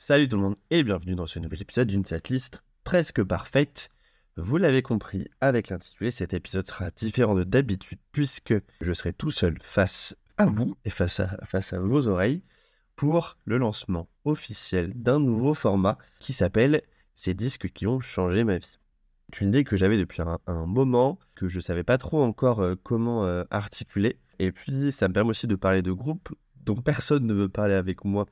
Salut tout le monde et bienvenue dans ce nouvel épisode d'une setlist presque parfaite. Vous l'avez compris avec l'intitulé, cet épisode sera différent de d'habitude puisque je serai tout seul face à vous et face à, vos oreilles pour le lancement officiel d'un nouveau format qui s'appelle Ces disques qui ont changé ma vie. C'est une idée que j'avais depuis un, moment, que je ne savais pas trop encore euh, comment euh, articuler. Et puis ça me permet aussi de parler de groupes dont personne ne veut parler avec moi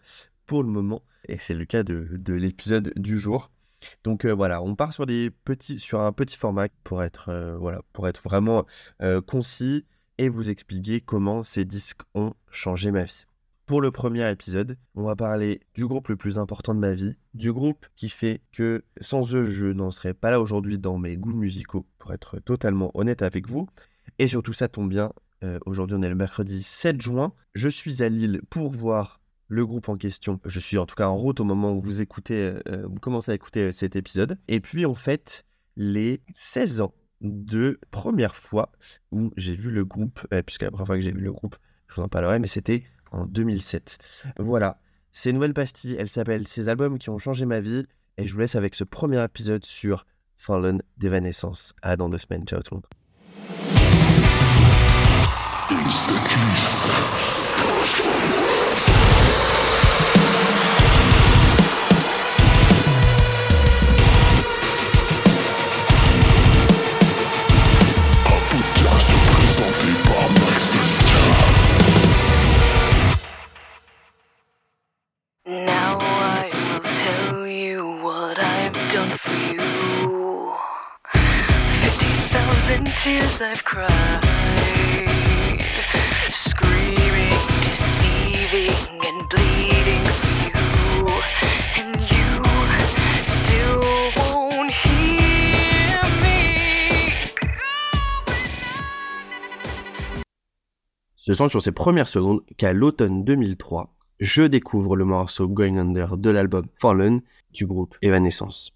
pour le moment. Et c'est le cas de, l'épisode du jour. Donc euh, voilà, on part sur, des petits, sur un petit format pour être, euh, voilà, pour être vraiment euh, concis et vous expliquer comment ces disques ont changé ma vie. Pour le premier épisode, on va parler du groupe le plus important de ma vie, du groupe qui fait que sans eux, je n'en serais pas là aujourd'hui dans mes goûts musicaux, pour être totalement honnête avec vous. Et surtout, ça tombe bien, aujourd'hui on est le mercredi 7 juin, je suis à Lille pour voir le groupe en question. Je suis en tout cas en route au moment où vous écoutez, euh, vous commencez à écouter euh, cet épisode. Et puis on fête les 16 ans de première fois où j'ai vu le groupe, euh, puisque la première fois que j'ai vu le groupe, je vous en parlerai, mais c'était en 2007. Voilà, ces nouvelles pastilles, elles s'appellent Ces albums qui ont changé ma vie, et je vous laisse avec ce premier épisode sur Fallen d'Evanescence. À dans deux semaines, ciao tout le monde. Ce sont sur ces premières secondes qu'à l'automne 2003, je découvre le morceau Going Under de l'album Fallen du groupe Evanescence.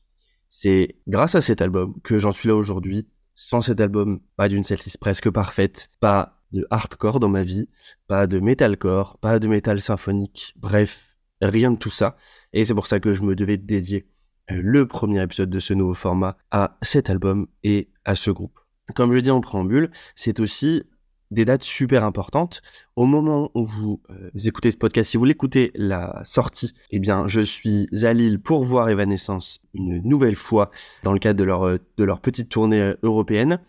C'est grâce à cet album que j'en suis là aujourd'hui sans cet album, pas d'une setlist presque parfaite, pas de hardcore dans ma vie, pas de metalcore, pas de métal symphonique, bref, rien de tout ça. Et c'est pour ça que je me devais dédier euh, le premier épisode de ce nouveau format à cet album et à ce groupe. Comme je dis en préambule, c'est aussi des dates super importantes. Au moment où vous, euh, écoutez ce podcast, si vous l'écoutez la sortie, eh bien, je suis à Lille pour voir Evanescence une nouvelle fois dans le cadre de leur, euh, de leur petite tournée euh, européenne.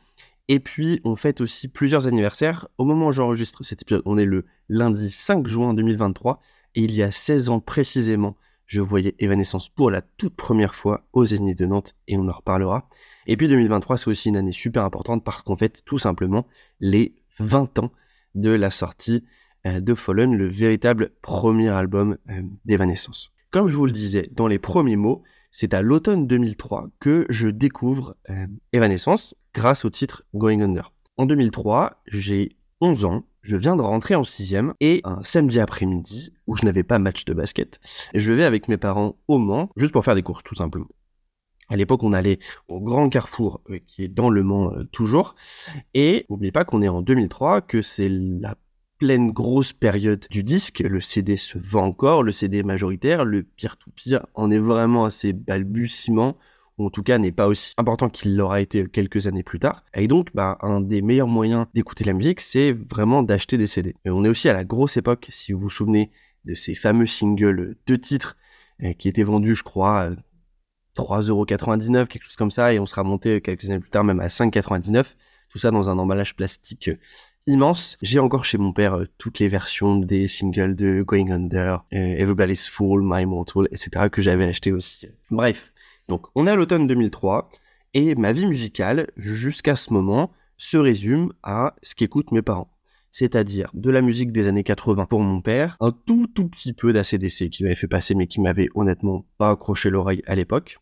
Et puis, on fête aussi plusieurs anniversaires. Au moment où j'enregistre cet épisode, on est le lundi 5 juin 2023. Et il y a 16 ans précisément, je voyais Evanescence pour la toute première fois aux Zénith de Nantes et on en reparlera. Et puis 2023, c'est aussi une année super importante parce qu'on fête tout simplement les 20 ans de la sortie euh, de Fallen, le véritable premier album euh, d'Evanescence. Comme je vous le disais dans les premiers mots, c'est à l'automne 2003 que je découvre euh, Evanescence grâce au titre Going Under. En 2003, j'ai 11 ans, je viens de rentrer en sixième et un samedi après-midi où je n'avais pas match de basket, je vais avec mes parents au Mans juste pour faire des courses tout simplement. À l'époque, on allait au Grand Carrefour, euh, qui est dans Le Mans euh, toujours. Et n'oubliez pas qu'on est en 2003, que c'est la pleine grosse période du disque. Le CD se vend encore, le CD majoritaire, le pire tout pire en est vraiment assez balbutiement ou en tout cas n'est pas aussi important qu'il l'aura été quelques années plus tard. Et donc, bah, un des meilleurs moyens d'écouter la musique, c'est vraiment d'acheter des CD. On est aussi à la grosse époque, si vous vous souvenez de ces fameux singles de titres euh, qui étaient vendus, je crois, 3,99€, quelque chose comme ça, et on sera monté quelques années plus tard même à 5,99€. Tout ça dans un emballage plastique euh, immense. J'ai encore chez mon père euh, toutes les versions des singles de Going Under, euh, Everybody's Fool, My Mortal, etc. que j'avais acheté aussi. Bref, donc on est à l'automne 2003 et ma vie musicale jusqu'à ce moment se résume à ce qu'écoutent mes parents c'est-à-dire de la musique des années 80 pour mon père, un tout tout petit peu d'ACDC qui m'avait fait passer mais qui m'avait honnêtement pas accroché l'oreille à l'époque.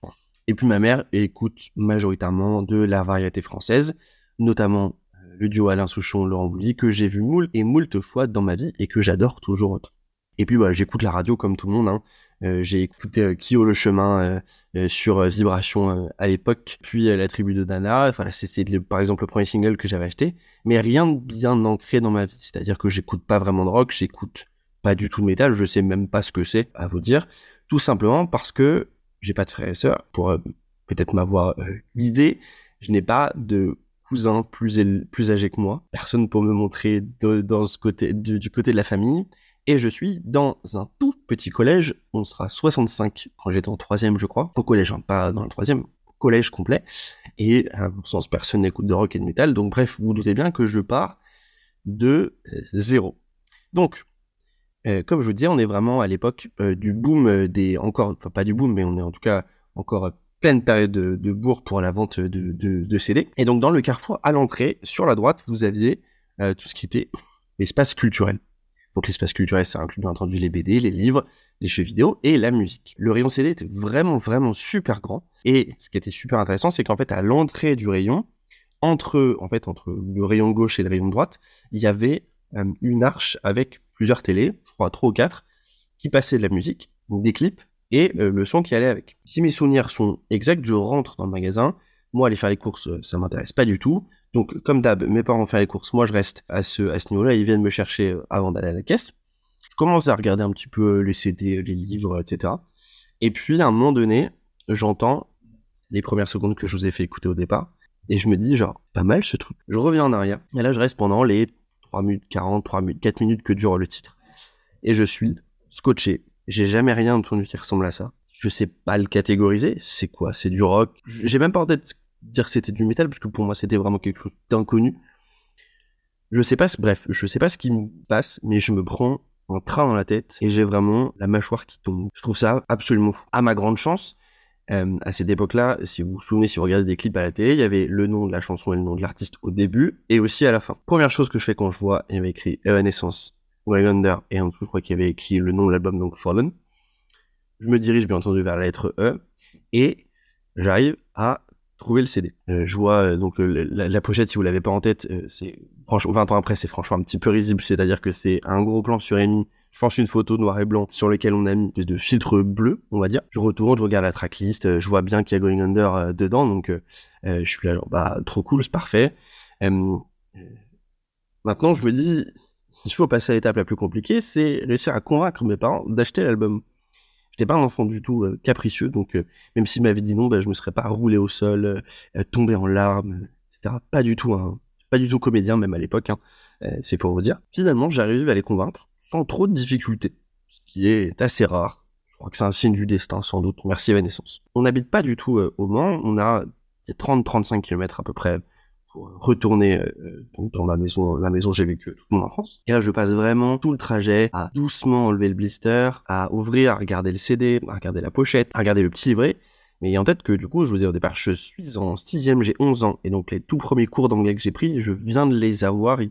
Et puis ma mère écoute majoritairement de la variété française, notamment euh, le duo Alain Souchon, Laurent Voulzy, que j'ai vu moult et moult fois dans ma vie et que j'adore toujours autant. Et puis bah, j'écoute la radio comme tout le monde, hein. Euh, j'ai écouté euh, Kyo le chemin euh, sur Vibration à l'époque, puis la tribu de Dana. Enfin, c'est par exemple le premier single que j'avais acheté, mais rien de bien ancré dans ma vie. C'est-à-dire que j'écoute pas vraiment de rock, j'écoute pas du tout de métal, je sais même pas ce que c'est, à vous dire. Tout simplement parce que j'ai pas de frères et sœurs, pour euh, peut-être m'avoir euh, guidé, je n'ai pas de cousins plus, plus âgés que moi, personne pour me montrer dans ce côté, du, côté de la famille, et je suis dans un tout petit collège, on sera 65 quand j'étais en troisième je crois, au collège, hein, pas dans le troisième, collège complet, et à mon sens personne n'écoute de rock et de métal, donc bref, vous, vous doutez bien que je pars de euh, zéro. Donc, euh, comme je vous dis, on est vraiment à l'époque euh, du boom des encore, enfin pas du boom, mais on est en tout cas encore pleine période de, de bourg pour la vente de, de, de, CD. Et donc dans le carrefour, à l'entrée, sur la droite, vous aviez tout ce qui était l'espace culturel. Donc l'espace culturel, ça inclut bien entendu les BD, les livres, les jeux vidéo et la musique. Le rayon CD était vraiment, vraiment super grand. Et ce qui était super intéressant, c'est qu'en fait, à l'entrée du rayon, entre, en fait, entre le rayon gauche et le rayon droite, il y avait une arche avec plusieurs télés, je crois trois ou quatre, qui passaient de la musique, des clips et euh, le son qui allait avec. Si mes souvenirs sont exacts, je rentre dans le magasin. Moi, aller faire les courses, euh, ça m'intéresse pas du tout. Donc, comme d'hab, mes parents font les courses, moi je reste à ce, niveau-là, ils viennent me chercher euh, avant d'aller à la caisse. Je commence à regarder un petit peu les CD, les livres, etc. Et puis, à un moment donné, j'entends les premières secondes que je vous ai fait écouter au départ, et je me dis, genre, pas mal ce truc. Je reviens en arrière, et là je reste pendant les 3 minutes 40, 3 minutes, 4 minutes que dure le titre. Et je suis scotché. J'ai jamais rien entendu qui ressemble à ça. Je sais pas le catégoriser. C'est quoi? C'est du rock? J'ai même pas en tête dire que c'était du métal parce que pour moi c'était vraiment quelque chose d'inconnu. Je sais pas, bref, je sais pas ce qui me passe, mais je me prends un train dans la tête et j'ai vraiment la mâchoire qui tombe. Je trouve ça absolument fou. À ma grande chance, euh, à cette époque-là, si vous vous souvenez, si vous regardez des clips à la télé, il y avait le nom de la chanson et le nom de l'artiste au début et aussi à la fin. Première chose que je fais quand je vois, il y avait écrit Evanescence, Wagonder et en dessous, je crois qu'il y avait écrit le nom de l'album, donc Fallen. Je me dirige bien entendu vers la lettre E et j'arrive à trouver le CD. Euh, je vois euh, donc la, pochette, si vous l'avez pas en tête, c'est franchement 20 ans après, c'est franchement un petit peu risible, c'est-à-dire que c'est un gros plan sur Amy je pense une photo noir et blanc sur lequel on a mis de filtre bleu, on va dire. Je retourne, je regarde la tracklist, euh, je vois bien qu'il y a Going Under euh, dedans, donc euh, je suis là, bah trop cool, c'est parfait. maintenant, je me dis, il faut passer à l'étape la plus compliquée, c'est réussir à convaincre mes parents d'acheter l'album. Pas un enfant du tout capricieux, donc même s'ils m'avaient dit non, bah, je me serais pas roulé au sol, tombé en larmes, etc. Pas du tout, pas du tout comédien même à l'époque. Hein. Euh, c'est pour vous dire. Finalement, j'arrive à les convaincre sans trop de difficultés, ce qui est assez rare. Je crois que c'est un signe du destin, sans doute. Merci Evanescence. On n'habite pas du tout euh, au Mans, on a 30-35 km à peu près pour retourner euh, dans la maison, la maison où j'ai vécu toute mon enfance. Et là, je passe vraiment tout le trajet à doucement enlever le blister, à ouvrir, à regarder le CD, à regarder la pochette, à regarder le petit livret. Mais en tête que du coup, je vous ai au départ, je suis en sixième, j'ai 11 ans, et donc les tout premiers cours d'anglais que j'ai pris, je viens de les avoir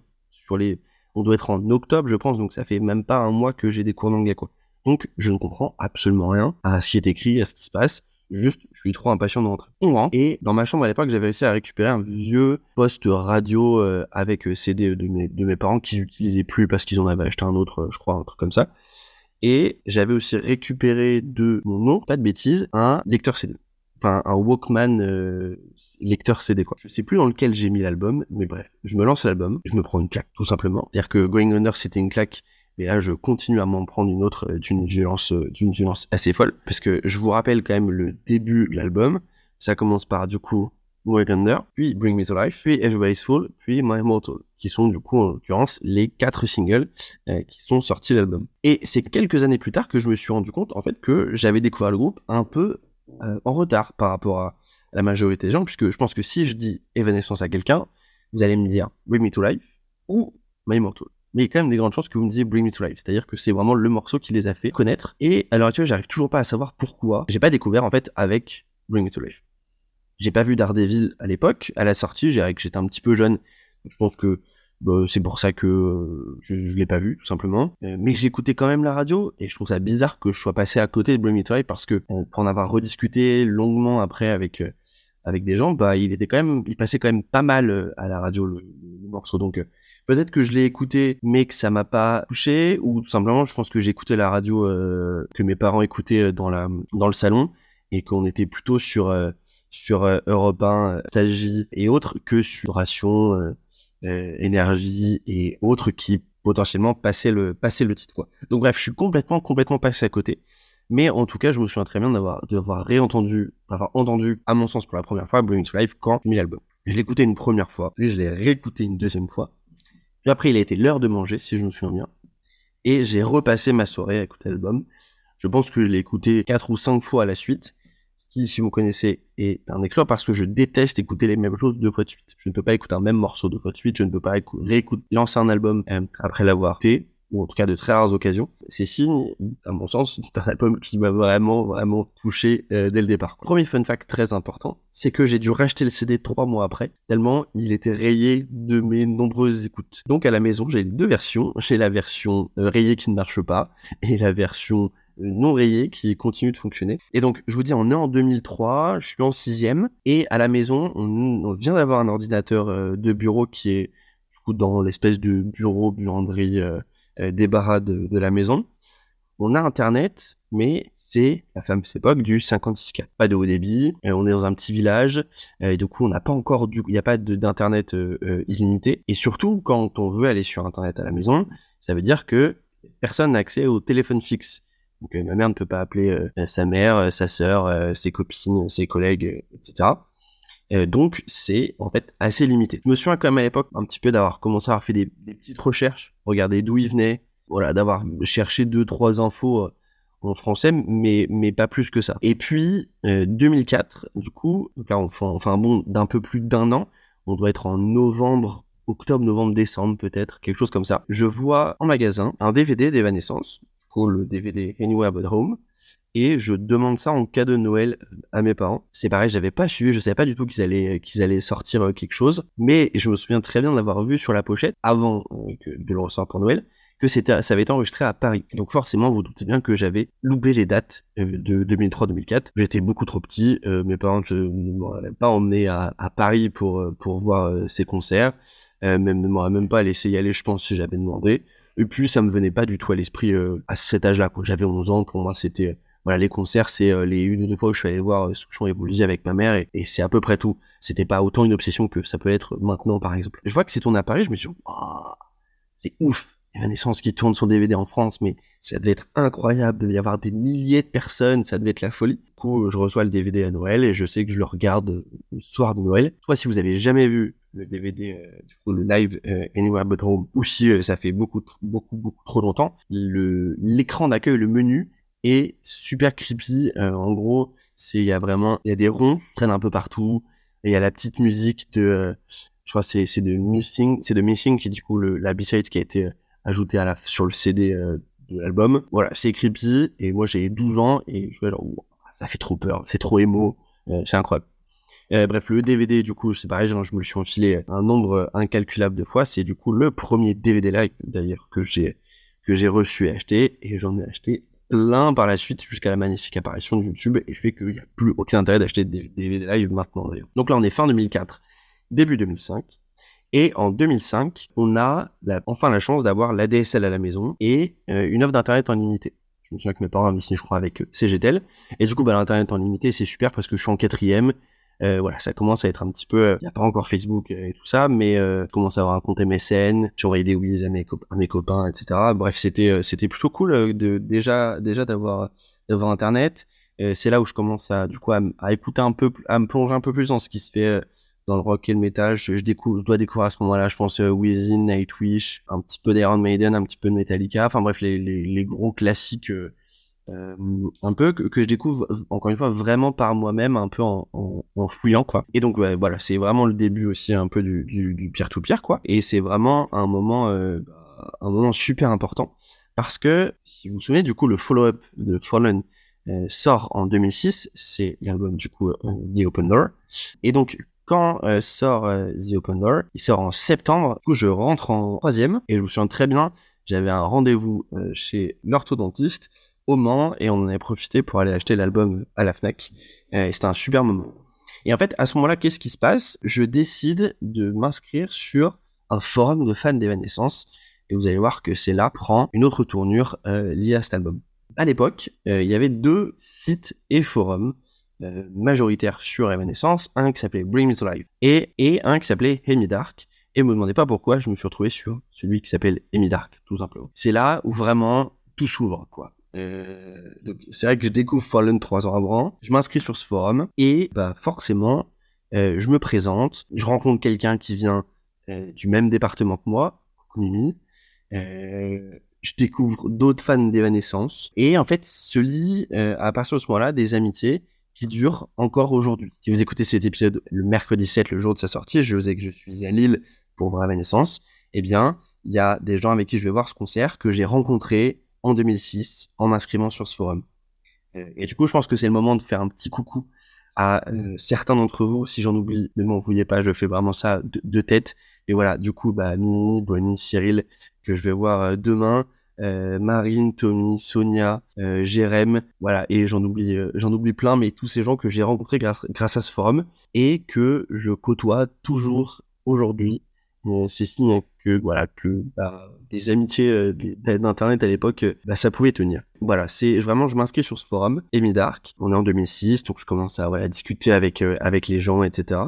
les, on doit être en octobre, je pense, donc ça fait même pas un mois que j'ai des cours d'anglais, quoi. Donc, je ne comprends absolument rien à ce qui est écrit, à ce qui se passe. Juste, je suis trop impatient de rentrer. On rentre. Et dans ma chambre à l'époque, j'avais réussi à récupérer un vieux poste radio euh, avec euh, CD de mes, de mes parents qu'ils n'utilisaient plus parce qu'ils en avaient acheté un autre, euh, je crois, un truc comme ça. Et j'avais aussi récupéré de mon nom, pas de bêtises, un lecteur CD enfin un Walkman euh, lecteur CD quoi. Je sais plus dans lequel j'ai mis l'album, mais bref, je me lance l'album, je me prends une claque tout simplement. C'est-à-dire que Going Under c'était une claque, mais là je continue à m'en prendre une autre euh, d'une violence euh, d'une violence assez folle parce que je vous rappelle quand même le début de l'album. Ça commence par du coup Going Under, puis Bring Me to Life, puis Everybody's Full, puis My Immortal, qui sont du coup en l'occurrence les quatre singles qui sont sortis de l'album. Et c'est quelques années plus tard que je me suis rendu compte en fait que j'avais découvert le groupe un peu euh, en retard par rapport à la majorité des gens, puisque je pense que si je dis Evanescence à quelqu'un, vous allez me dire Bring Me to Life ou My Immortal. Mais il y a quand même des grandes chances que vous me disiez Bring Me to Life, c'est-à-dire que c'est vraiment le morceau qui les a fait connaître. Et à l'heure actuelle, j'arrive toujours pas à savoir pourquoi. J'ai pas découvert en fait avec Bring Me to Life. J'ai pas vu Daredevil à l'époque, à la sortie, j'étais un petit peu jeune. Je pense que bah, c'est pour ça que euh, je, je l'ai pas vu tout simplement. Euh, mais j'écoutais quand même la radio et je trouve ça bizarre que je sois passé à côté de Bring Me parce que pour en avoir rediscuté longuement après avec euh, avec des gens, bah il était quand même, il passait quand même pas mal à la radio le, morceau. Donc peut-être que je l'ai écouté mais que ça m'a pas touché ou tout simplement je pense que j'écoutais la radio que mes parents écoutaient dans la dans le salon et qu'on était plutôt sur sur Europe 1, et autres que sur Ration euh, énergie et autres qui potentiellement passaient le, passaient le titre. Donc bref, je suis complètement, complètement passé à côté. Mais en tout cas, je me souviens très bien d'avoir, d'avoir réentendu, d'avoir entendu, à mon sens, pour la première fois, Bring to Life quand j'ai mis l'album. Je l'ai écouté une première fois, puis je l'ai réécouté une deuxième fois. Après, il a été l'heure de manger, si je me souviens bien. Et j'ai repassé ma soirée à écouter l'album. Je pense que je l'ai écouté quatre ou cinq fois à la suite. Ce qui, si vous connaissez, est un exploit parce que je déteste écouter les mêmes choses deux fois de suite. Je ne peux pas écouter un même morceau deux fois de suite. Je ne peux pas réécouter, lancer un album euh, après l'avoir écouté ou en tout cas de très rares occasions, c'est signe, à mon sens, d'un album qui m'a vraiment, vraiment touché euh, dès le départ. Premier fun fact très important, c'est que j'ai dû racheter le CD trois mois après, tellement il était rayé de mes nombreuses écoutes. Donc à la maison, j'ai deux versions. J'ai la version euh, rayée qui ne marche pas et la version euh, non rayée qui continue de fonctionner. Et donc, je vous dis, on est en 2003, je suis en sixième, et à la maison, on, vient d'avoir un ordinateur de bureau qui est du coup dans l'espèce de bureau buanderie débarras de, la maison. On a Internet, mais c'est la fameuse époque du 56K. Pas de haut débit, euh, on est dans un petit village, euh, et du coup on n'a pas encore du, il n'y a pas d'internet illimité. Et surtout quand on veut aller sur internet à la maison, ça veut dire que personne n'a accès au téléphone fixe. Donc ma mère ne peut pas appeler sa mère, sa sœur, ses copines, ses collègues, etc. donc c'est en fait assez limité. Je me souviens quand même à l'époque un petit peu d'avoir commencé à avoir fait des, petites recherches, regarder d'où il venait, voilà, d'avoir cherché deux trois infos euh, en français, mais mais pas plus que ça. Et puis 2004, euh, du coup, là on fait, un d'un peu plus d'un an. On doit être en novembre, octobre, novembre, décembre peut-être, quelque chose comme ça. Je vois en magasin un DVD d'Evanescence, le DVD Anywhere But Home, et je demande ça en cadeau de Noël à mes parents. C'est pareil, j'avais pas suivi, je savais pas du tout qu'ils allaient qu'ils allaient sortir euh, quelque chose, mais je me souviens très bien de l'avoir vu sur la pochette avant euh, de le recevoir pour Noël que c'était ça avait été enregistré à Paris. Donc forcément, vous doutez bien que j'avais loupé les dates euh, de 2003-2004. J'étais beaucoup trop petit, mes parents ne m'auraient pas emmené à, Paris pour pour voir ces concerts, même ne m'auraient même pas laissé y aller, je pense si j'avais demandé. Et puis ça me venait pas du tout à l'esprit à cet âge-là. J'avais 11 ans, pour moi c'était voilà, les concerts, c'est euh, les une ou deux fois où je suis allé voir euh, Souchon et avec ma mère, et, c'est à peu près tout. C'était pas autant une obsession que ça peut être maintenant, par exemple. Je vois que c'est ton appareil, je me dit, oh, c'est ouf Evanescence qui tourne son DVD en France, mais ça devait être incroyable, il devait y avoir des milliers de personnes, ça devait être la folie. Du coup, je reçois le DVD à Noël et je sais que je le regarde le soir de Noël. Soit si vous avez jamais vu le DVD, euh, du le live Anywhere But Home, ou si ça fait beaucoup, beaucoup, beaucoup trop longtemps, l'écran d'accueil, le menu, et super creepy. Euh, en gros, c'est il y a vraiment il y a des ronds qui traînent un peu partout et il y a la petite musique de euh, je crois c'est c'est de Missing, c'est de Missing qui est du coup le, la B-side qui a été euh, ajoutée à la sur le CD de l'album. Voilà, c'est creepy et moi j'ai 12 ans et je vais genre ça fait trop peur, c'est trop émo, c'est incroyable. bref, le DVD, du coup, c'est pareil, je me le suis enfilé un nombre incalculable de fois. C'est du coup le premier DVD live, d'ailleurs, que j'ai que j'ai reçu et acheté, et j'en ai acheté l'un par la suite jusqu'à la magnifique apparition de YouTube et fait qu'il n'y a plus aucun intérêt d'acheter des DVD live maintenant. Donc là on est fin 2004, début 2005. Et en 2005, on a enfin la chance d'avoir l'ADSL à la maison et euh, une offre d'internet en limité. Je me souviens que mes parents signé, je crois, avec CGTEL. Et du coup, bah, l'internet en limité, c'est super parce que je suis en quatrième euh, voilà, ça commence à être un petit peu. Il euh, n'y a pas encore Facebook et tout ça, mais euh, je commence à avoir un compte MSN. Envoyé des whiz à mes, à mes copains, etc. Bref, c'était euh, c'était plutôt cool de déjà déjà d'avoir d'avoir Internet. c'est là où je commence à du coup à, écouter un peu, à me plonger un peu plus dans ce qui se fait dans le rock et le metal. Je, découvre, je dois découvrir à ce moment-là, je pense, euh, Within, Nightwish, un petit peu d'Iron Maiden, un petit peu de Metallica. Enfin bref, les, les, les gros classiques euh, un peu que, je découvre encore une fois vraiment par moi-même un peu en, fouillant quoi. Et donc voilà c'est vraiment le début aussi un peu du, du, du pierre to pierre quoi. Et c'est vraiment un moment euh, un moment super important parce que si vous vous souvenez du coup le follow-up de Fallen euh, sort en 2006 c'est l'album du coup The Open Door. Et donc quand sort The Open Door il sort en septembre du coup je rentre en troisième et je me souviens très bien j'avais un rendez-vous chez l'orthodontiste au Mans et on en avait profité pour aller acheter l'album à la Fnac. Euh, et c'était un super moment. Et en fait, à ce moment-là, qu'est-ce qui se passe? Je décide de m'inscrire sur un forum de fans d'Evanescence. Et vous allez voir que c'est là prend une autre tournure euh, liée à cet album. À l'époque, euh, il y avait deux sites et forums majoritaires sur Evanescence, un qui s'appelait Bring Me to Life et, un qui s'appelait Hemi Dark. Et me demandez pas pourquoi je me suis retrouvé sur celui qui s'appelle Emi Dark, tout simplement. C'est là où vraiment tout s'ouvre, quoi. Euh, c'est vrai que je découvre Fallen trois ans avant. Je m'inscris sur ce forum et bah forcément, euh, je me présente. Je rencontre quelqu'un qui vient euh, du même département que moi, Mimi. je découvre d'autres fans d'Evanescence et en fait se lie à partir de ce moment-là des amitiés qui durent encore aujourd'hui. Si vous écoutez cet épisode le mercredi 7, le jour de sa sortie, je sais que je suis à Lille pour voir Evanescence. Eh bien, il y a des gens avec qui je vais voir ce concert que j'ai rencontré en 2006 en m'inscrivant sur ce forum. Euh, et du coup, je pense que c'est le moment de faire un petit coucou à euh, certains d'entre vous. Si j'en oublie, ne m'en vouliez pas, je fais vraiment ça de, tête. Et voilà, du coup, bah, Mini, Bonnie, Cyril, que je vais voir euh, demain. Marine, Tommy, Sonia, Jérém, voilà, et j'en oublie, j'en oublie plein, mais tous ces gens que j'ai rencontrés grâce à ce forum et que je côtoie toujours aujourd'hui c'est signe que voilà que bah, les amitiés euh, d'internet à l'époque euh, bah, ça pouvait tenir. Voilà c'est vraiment je m'inscris sur ce forum Emi Dark. On est en 2006 donc je commence à discuter avec euh, avec les gens etc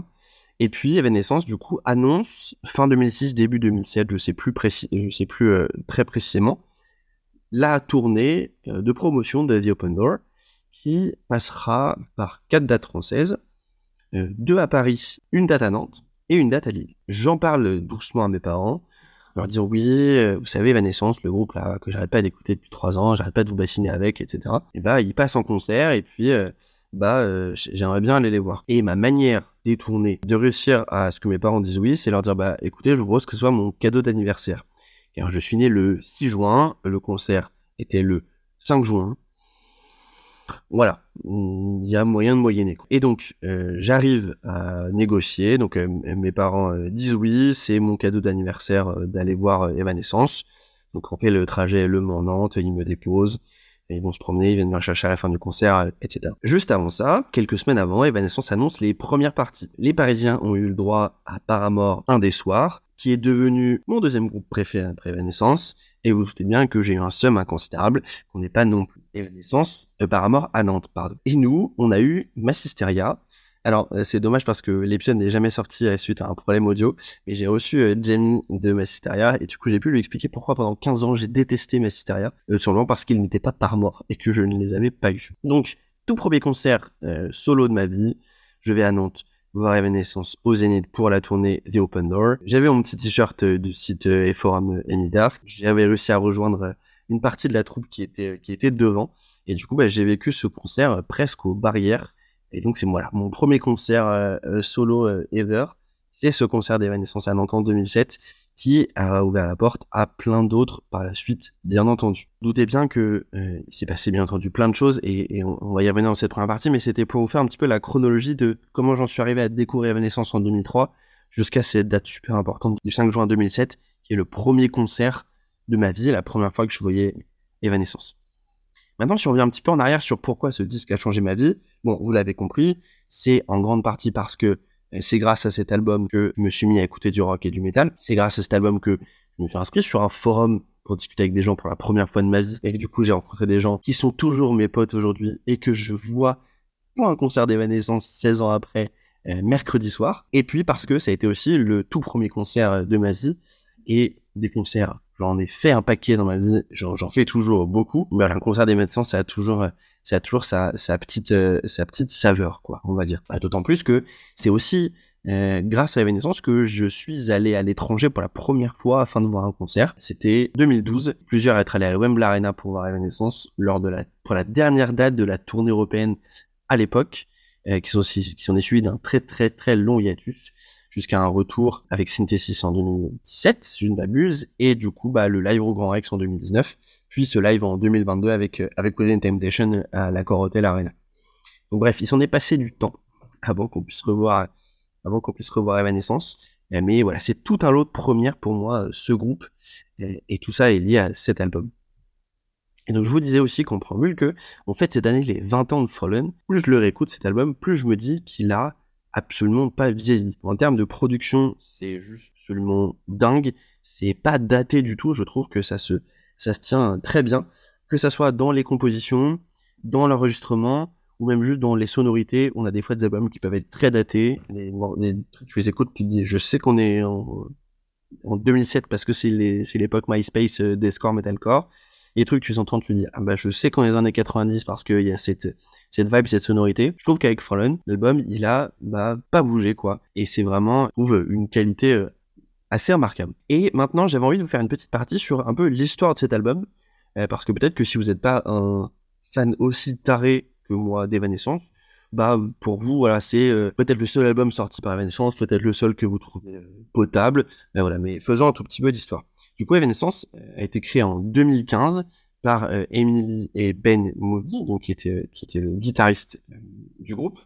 et puis Evanescence du coup annonce fin 2006 début 2007 je sais plus précis je sais plus très précisément la tournée de promotion de The Open Door qui passera par quatre dates françaises deux à Paris une date à Nantes et une date à Lille. J'en parle doucement à mes parents, leur dire oui, euh, vous savez, Evanescence, le groupe là que j'arrête pas d'écouter depuis trois ans, j'arrête pas de vous bassiner avec, etc. Et bah, ils passent en concert et puis euh, bah, euh, j'aimerais bien aller les voir. Et ma manière détournée de réussir à ce que mes parents disent oui, c'est leur dire bah, écoutez, je vous propose que ce soit mon cadeau d'anniversaire. Car je suis né le 6 juin, le concert était le 5 juin. Voilà, il y a moyen de moyenner. Et donc, euh, j'arrive à négocier. Donc, euh, mes parents euh, disent oui, c'est mon cadeau d'anniversaire d'aller voir Evanescence. Donc, on fait le trajet Le Mans-Nantes, ils me déposent. Et ils vont se promener, ils viennent me chercher à la fin du concert, etc. Juste avant ça, quelques semaines avant, Evanescence annonce les premières parties. Les Parisiens ont eu le droit à Paramore un des soirs, qui est devenu mon deuxième groupe préféré après Evanescence. Et vous vous doutez bien que j'ai eu un somme inconsidérable, qu'on n'est pas non plus Evanescence, euh, Paramore à Nantes, pardon. Et nous, on a eu Massisteria. Alors, euh, c'est dommage parce que l'épisode n'est jamais sorti euh, suite à un problème audio, mais j'ai reçu euh, Jamie de Massisteria, et du coup, j'ai pu lui expliquer pourquoi pendant 15 ans j'ai détesté Massisteria, simplement parce qu'ils n'étaient pas Paramore, et que je ne les avais pas eus. Donc, tout premier concert solo de ma vie, je vais à Nantes voir Evanescence au Zénith pour la tournée The Open Door. J'avais mon petit t-shirt du site et forum Amy Dark. J'avais réussi à rejoindre une partie de la troupe qui était, qui était devant. Et du coup, bah, j'ai vécu ce concert presque aux barrières. Et donc, c'est voilà, mon premier concert solo ever. C'est ce concert d'Evanescence à Nantes en 2007 qui a ouvert la porte à plein d'autres par la suite, bien entendu. Doutez bien que il s'est passé bien entendu plein de choses et, on, va y revenir dans cette première partie, mais c'était pour vous faire un petit peu la chronologie de comment j'en suis arrivé à découvrir Evanescence en 2003 jusqu'à cette date super importante du 5 juin 2007, qui est le premier concert de ma vie, la première fois que je voyais Evanescence. Maintenant, si on revient un petit peu en arrière sur pourquoi ce disque a changé ma vie, bon, vous l'avez compris, c'est en grande partie parce que euh, c'est grâce à cet album que je me suis mis à écouter du rock et du métal. C'est grâce à cet album que je me suis inscrit sur un forum pour discuter avec des gens pour la première fois de ma vie. Et du coup, j'ai rencontré des gens qui sont toujours mes potes aujourd'hui et que je vois pour un concert d'évanescence 16 ans après, euh, mercredi soir. Et puis parce que ça a été aussi le tout premier concert de ma vie et des concerts J'en ai fait un paquet dans ma vie, j'en fais toujours beaucoup. Mais un concert des médecins, ça a toujours, ça a toujours sa, sa petite, euh, sa petite saveur, quoi, on va dire. Bah, d'autant plus que c'est aussi euh, grâce à Evanescence que je suis allé à l'étranger pour la première fois afin de voir un concert. C'était 2012. Plusieurs être allés à la Wembley Arena pour voir Evanescence lors de la, pour la dernière date de la tournée européenne à l'époque, euh, qui sont qui sont suivis d'un très très très long hiatus jusqu'à un retour avec Synthesis en 2017, si je ne m'abuse, et du coup, bah, le live au Grand Rex en 2019, puis ce live en 2022 avec, euh, avec Within Temptation à la Hotel Arena. Donc bref, il s'en est passé du temps avant qu'on puisse revoir, avant qu'on puisse revoir Evanescence. Euh, mais voilà, c'est tout un lot de première pour moi, euh, ce groupe, et, tout ça est lié à cet album. Et donc je vous disais aussi qu'on prend vu que, en fait, cette année, les 20 ans de Fallen, plus je le réécoute cet album, plus je me dis qu'il a absolument pas vieilli. En termes de production, c'est juste absolument dingue. C'est pas daté du tout. Je trouve que ça se, ça se tient très bien. Que ça soit dans les compositions, dans l'enregistrement, ou même juste dans les sonorités. On a des fois des albums qui peuvent être très datés. tu les écoutes, tu dis, je sais qu'on est en, 2007 parce que c'est l'époque MySpace euh, des scores metalcore. Les trucs tu entends, tu dis ah bah je sais qu'on est dans les années 90 parce qu'il y a cette cette vibe, cette sonorité. Je trouve qu'avec Fallen, l'album il a bah pas bougé quoi, et c'est vraiment je trouve une qualité euh, assez remarquable. Et maintenant j'avais envie de vous faire une petite partie sur un peu l'histoire de cet album, euh, parce que peut-être que si vous n'êtes pas un fan aussi taré que moi d'Evanescence, bah pour vous voilà c'est euh, peut-être le seul album sorti par Evanescence, peut-être le seul que vous trouvez potable, mais voilà. Mais faisons un tout petit peu d'histoire. Du coup, Evanescence euh, a été créé en 2015 par euh, Emily et Ben Moody, qui était, qui était le guitariste euh, du groupe.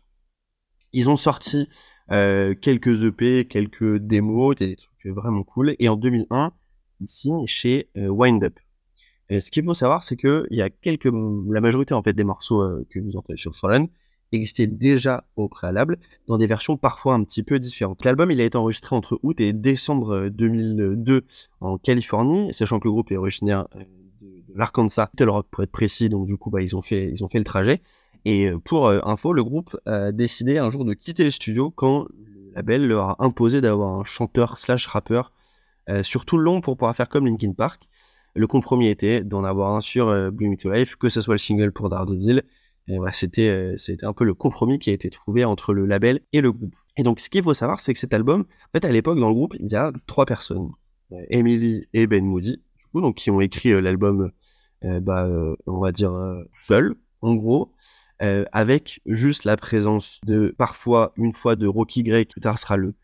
Ils ont sorti quelques EP, quelques démos, des trucs vraiment cool. Et en 2001, ils signent chez Wind Up. ce qu'il faut savoir, c'est que il y a quelques, la majorité en fait des morceaux que vous entendez sur Fallen existait déjà au préalable, dans des versions parfois un petit peu différentes. L'album il a été enregistré entre août et décembre 2002 euh, en Californie, sachant que le groupe est originaire euh, de, l'Arkansas, pour être précis, donc du coup bah, ils, ont fait, le trajet. Et euh, pour info, le groupe a décidé un jour de quitter le studio quand le label leur a imposé d'avoir un chanteur slash rappeur sur tout le long pour pouvoir faire comme Linkin Park. Le compromis était d'en avoir un sur Bring Me to Life, que ce soit le single pour Daredevil, voilà, c'était, euh, c'était un peu le compromis qui a été trouvé entre le label et le groupe. Et donc, ce qu'il faut savoir, c'est que cet album, en fait, à l'époque, dans le groupe, il y a trois personnes. Euh, Emily et Ben Moody, donc, qui ont écrit euh, l'album, bah, on va dire, seul, en gros, avec juste la présence de, parfois, une fois de Rocky Gray, qui plus tard sera le,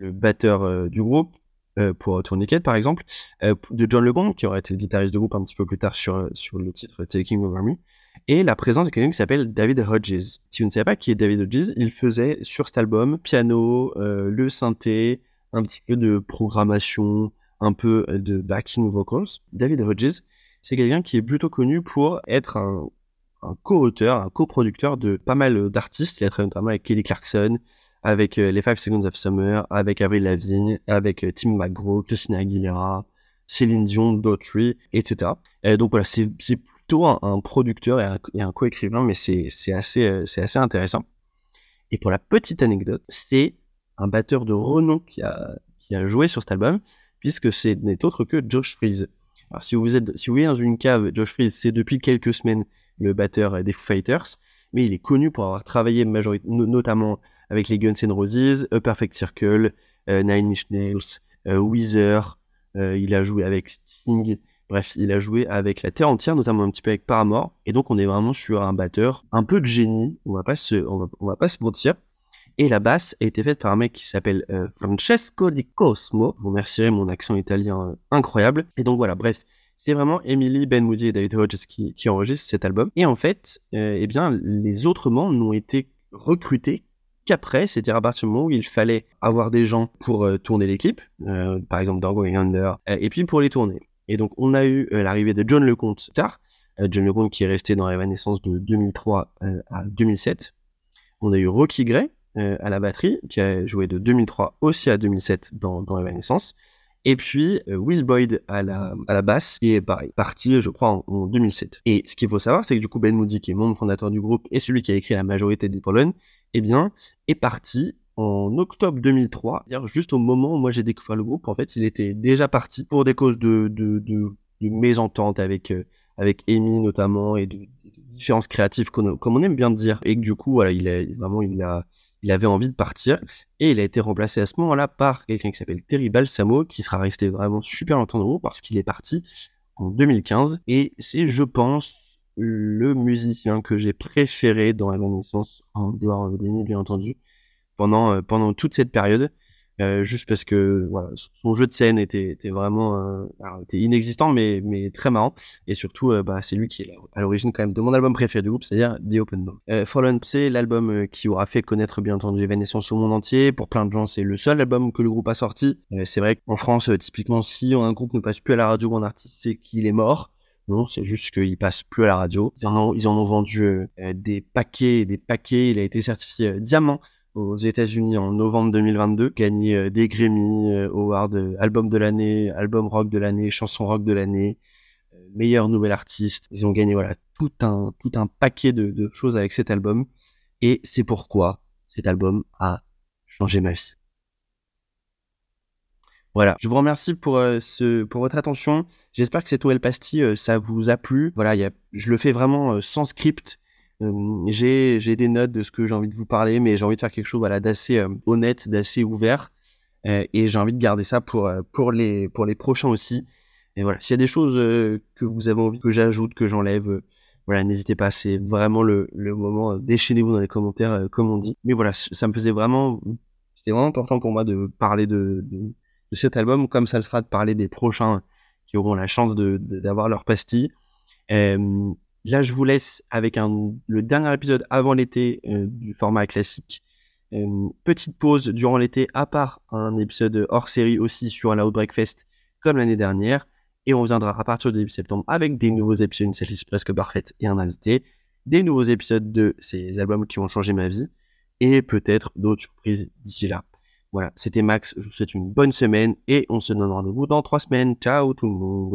batteur du groupe, pour Tourniquet par exemple, de John LeGond, qui aurait été le guitariste du groupe un petit peu plus tard sur, sur le titre Taking Over Me, et la présence de quelqu'un qui s'appelle David Hodges. Si vous ne savez pas qui est David Hodges, il faisait sur cet album piano, euh, le synthé, un petit peu de programmation, un peu de backing vocals. David Hodges, c'est quelqu'un qui est plutôt connu pour être un, co-auteur, un coproducteur de pas mal d'artistes. Il a travaillé notamment avec Kelly Clarkson, avec euh, les Five Seconds of Summer, avec Avril Lavigne, avec euh, Tim McGraw, Christina Aguilera, Céline Dion, Daughtry, etc. Et donc voilà, c'est plutôt un, producteur et un, co-écrivain, mais c'est assez, euh, intéressant. Et pour la petite anecdote, c'est un batteur de renom qui a, joué sur cet album, puisque ce n'est autre que Josh Freeze. Alors si vous êtes, si vous voyez dans une cave, Josh Freeze, c'est depuis quelques semaines le batteur des Foo Fighters, mais il est connu pour avoir travaillé notamment avec les Guns N' Roses, A Perfect Circle, euh, Nine Inch Nails, euh, Weezer, il a joué avec Sting, Bref, il a joué avec la terre entière, notamment un petit peu avec Paramore. Et donc, on est vraiment sur un batteur un peu de génie. On va pas se, on va, pas se mentir. Et la basse a été faite par un mec qui s'appelle euh, Francesco Di Cosmo. Vous remercierez mon accent italien euh, incroyable. Et donc voilà, bref, c'est vraiment Emily, Ben Moody et David Hodges qui, enregistrent cet album. Et en fait, euh, eh bien, les autres membres n'ont été recrutés qu'après, c'est-à-dire à partir du moment où il fallait avoir des gens pour tourner les clips, par exemple dans Going Under, et puis pour les tourner. Et donc, on a eu euh, l'arrivée de John Lecomte tard. Euh, John Lecomte qui est resté dans Evanescence de 2003 euh, à 2007. On a eu Rocky Gray à la batterie, qui a joué de 2003 aussi à 2007 dans, dans. Et puis Will Boyd à la, à la basse, qui est parti, je crois, en, 2007. Et ce qu'il faut savoir, c'est que du coup, Ben Moody, qui est membre fondateur du groupe et celui qui a écrit la majorité des Pollen, eh bien, est parti en octobre 2003, juste au moment où moi j'ai découvert le groupe, en fait, il était déjà parti pour des causes de, de, de, mésentente avec, euh, avec Amy notamment et de, différences créatives, comme, on aime bien dire. Et que du coup, voilà, il a, vraiment, il, a, il avait envie de partir. Et il a été remplacé à ce moment-là par quelqu'un qui s'appelle Terry Balsamo, qui sera resté vraiment super longtemps dans parce qu'il est parti en 2015. Et c'est, je pense, le musicien que j'ai préféré dans la naissance, en dehors de bien entendu euh, pendant toute cette période. Euh, juste parce que voilà, son jeu de scène était, vraiment euh, était inexistant mais, très marrant et surtout bah, c'est lui qui est à l'origine quand même de mon album préféré du groupe c'est-à-dire The Open Door. Fallen c'est l'album qui aura fait connaître bien entendu Evanescence au monde entier pour plein de gens c'est le seul album que le groupe a sorti c'est vrai qu'en France typiquement si un groupe ne passe plus à la radio ou un artiste c'est qu'il est mort non, c'est juste qu'il passe plus à la radio. Ils en ont, ils en ont vendu des paquets, des paquets. Il a été certifié diamant aux États-Unis en novembre 2022, gagné euh, des Grammy euh, Award, euh, album de l'année, album rock de l'année, chanson rock de l'année, meilleur nouvel artiste. Ils ont gagné voilà tout un tout un paquet de, choses avec cet album et c'est pourquoi cet album a changé ma vie. Voilà, je vous remercie pour, ce, pour votre attention. J'espère que cette nouvelle pastille, ça vous a plu. Voilà, je le fais vraiment sans script. J'ai, des notes de ce que j'ai envie de vous parler, mais j'ai envie de faire quelque chose voilà, d'assez honnête, d'assez ouvert. et j'ai envie de garder ça pour, pour, les, pour les prochains aussi. Et voilà, s'il y a des choses que vous avez envie que j'ajoute, que j'enlève, voilà, n'hésitez pas, c'est vraiment le, le moment. Déchaînez-vous dans les commentaires, comme on dit. Mais voilà, ça me faisait vraiment, c'était vraiment important pour moi de parler de, de cet album, comme ça le fera de parler des prochains qui auront la chance d'avoir leur pastille. Là, je vous laisse avec le dernier épisode avant l'été euh, du format classique. Euh, petite pause durant l'été, à part un épisode hors série aussi sur la Outbreak Fest, comme l'année dernière. Et on reviendra à partir du début septembre avec des nouveaux épisodes, une setlist presque parfaite et un invité. Des nouveaux épisodes de ces albums qui ont changé ma vie. Et peut-être d'autres surprises d'ici là. Voilà, c'était Max, je vous souhaite une bonne semaine et on se donne rendez-vous dans trois semaines. Ciao tout le monde